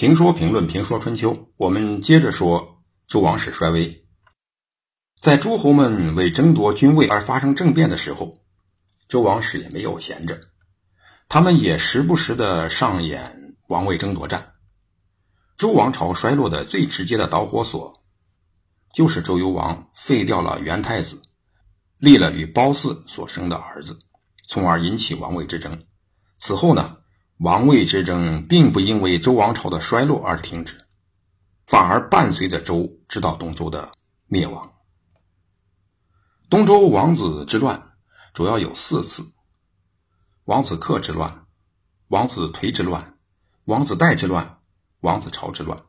评说评论评说春秋，我们接着说周王室衰微。在诸侯们为争夺君位而发生政变的时候，周王室也没有闲着，他们也时不时的上演王位争夺战。周王朝衰落的最直接的导火索，就是周幽王废掉了元太子，立了与褒姒所生的儿子，从而引起王位之争。此后呢？王位之争并不因为周王朝的衰落而停止，反而伴随着周直到东周的灭亡。东周王子之乱主要有四次：王子克之乱、王子颓之乱、王子代之乱、王子朝之乱。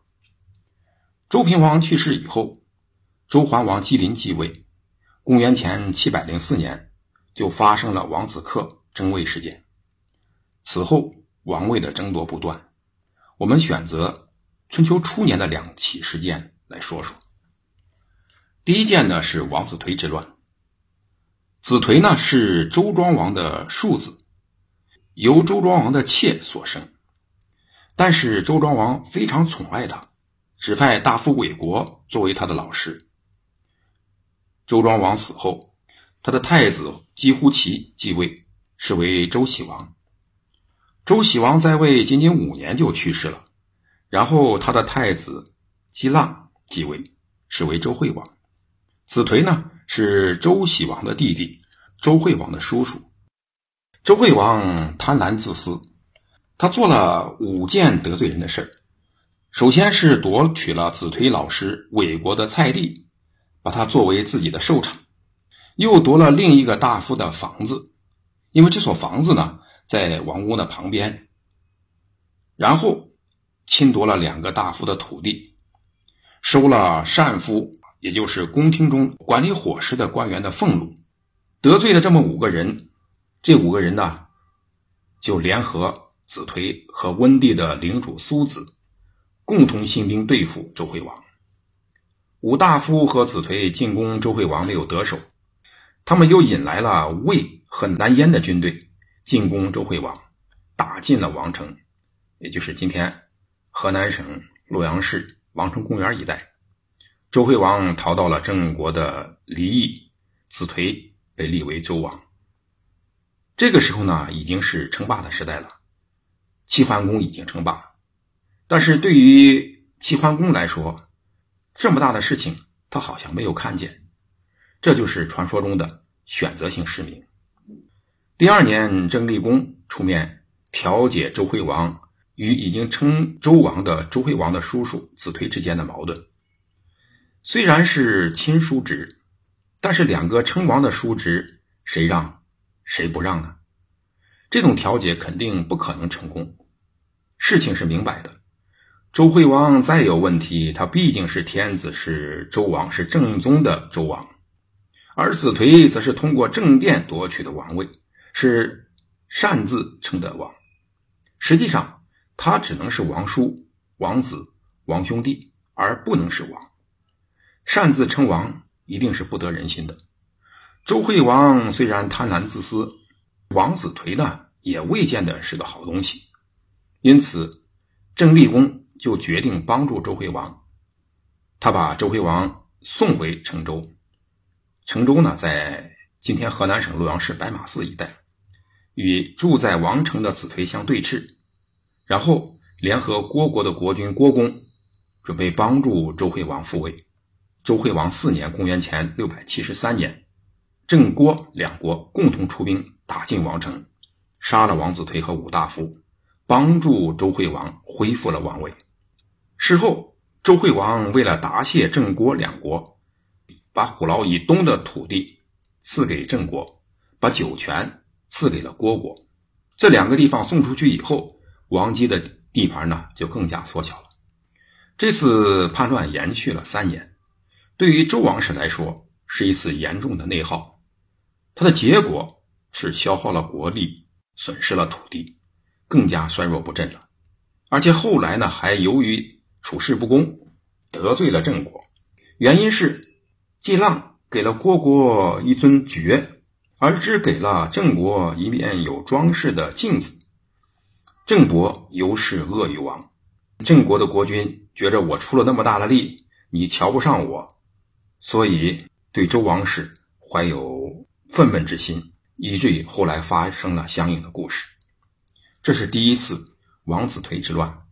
周平王去世以后，周桓王姬林继位，公元前七百零四年就发生了王子克争位事件。此后。王位的争夺不断，我们选择春秋初年的两起事件来说说。第一件呢是王子颓之乱。子颓呢是周庄王的庶子，由周庄王的妾所生，但是周庄王非常宠爱他，指派大夫韦国作为他的老师。周庄王死后，他的太子姬乎齐继位，是为周喜王。周喜王在位仅仅五年就去世了，然后他的太子姬浪继位，是为周惠王。子颓呢是周喜王的弟弟，周惠王的叔叔。周惠王贪婪自私，他做了五件得罪人的事儿。首先是夺取了子颓老师韦国的菜地，把它作为自己的寿场，又夺了另一个大夫的房子，因为这所房子呢。在王宫的旁边，然后侵夺了两个大夫的土地，收了单夫，也就是宫廷中管理伙食的官员的俸禄，得罪了这么五个人，这五个人呢，就联合子颓和温地的领主苏子，共同兴兵对付周惠王。五大夫和子颓进攻周惠王没有得手，他们又引来了魏和南燕的军队。进攻周惠王，打进了王城，也就是今天河南省洛阳市王城公园一带。周惠王逃到了郑国的离邑，子颓被立为周王。这个时候呢，已经是称霸的时代了，齐桓公已经称霸。但是对于齐桓公来说，这么大的事情他好像没有看见，这就是传说中的选择性失明。第二年，郑立公出面调解周惠王与已经称周王的周惠王的叔叔子颓之间的矛盾。虽然是亲叔侄，但是两个称王的叔侄，谁让谁不让呢？这种调解肯定不可能成功。事情是明摆的，周惠王再有问题，他毕竟是天子，是周王，是正宗的周王，而子颓则是通过政变夺取的王位。是擅自称的王，实际上他只能是王叔、王子、王兄弟，而不能是王。擅自称王一定是不得人心的。周惠王虽然贪婪自私，王子颓呢也未见得是个好东西，因此郑立公就决定帮助周惠王，他把周惠王送回成州。成州呢在今天河南省洛阳市白马寺一带。与住在王城的子颓相对峙，然后联合郭国的国君郭公，准备帮助周惠王复位。周惠王四年（公元前六百七十三年），郑郭两国共同出兵打进王城，杀了王子颓和五大夫，帮助周惠王恢复了王位。事后，周惠王为了答谢郑郭两国，把虎牢以东的土地赐给郑国，把酒泉。赐给了虢国，这两个地方送出去以后，王姬的地盘呢就更加缩小了。这次叛乱延续了三年，对于周王室来说是一次严重的内耗，它的结果是消耗了国力，损失了土地，更加衰弱不振了。而且后来呢，还由于处事不公，得罪了郑国，原因是季浪给了虢国一尊爵。而只给了郑国一面有装饰的镜子，郑伯尤是恶于王。郑国的国君觉着我出了那么大的力，你瞧不上我，所以对周王室怀有愤懑之心，以至于后来发生了相应的故事。这是第一次王子颓之乱。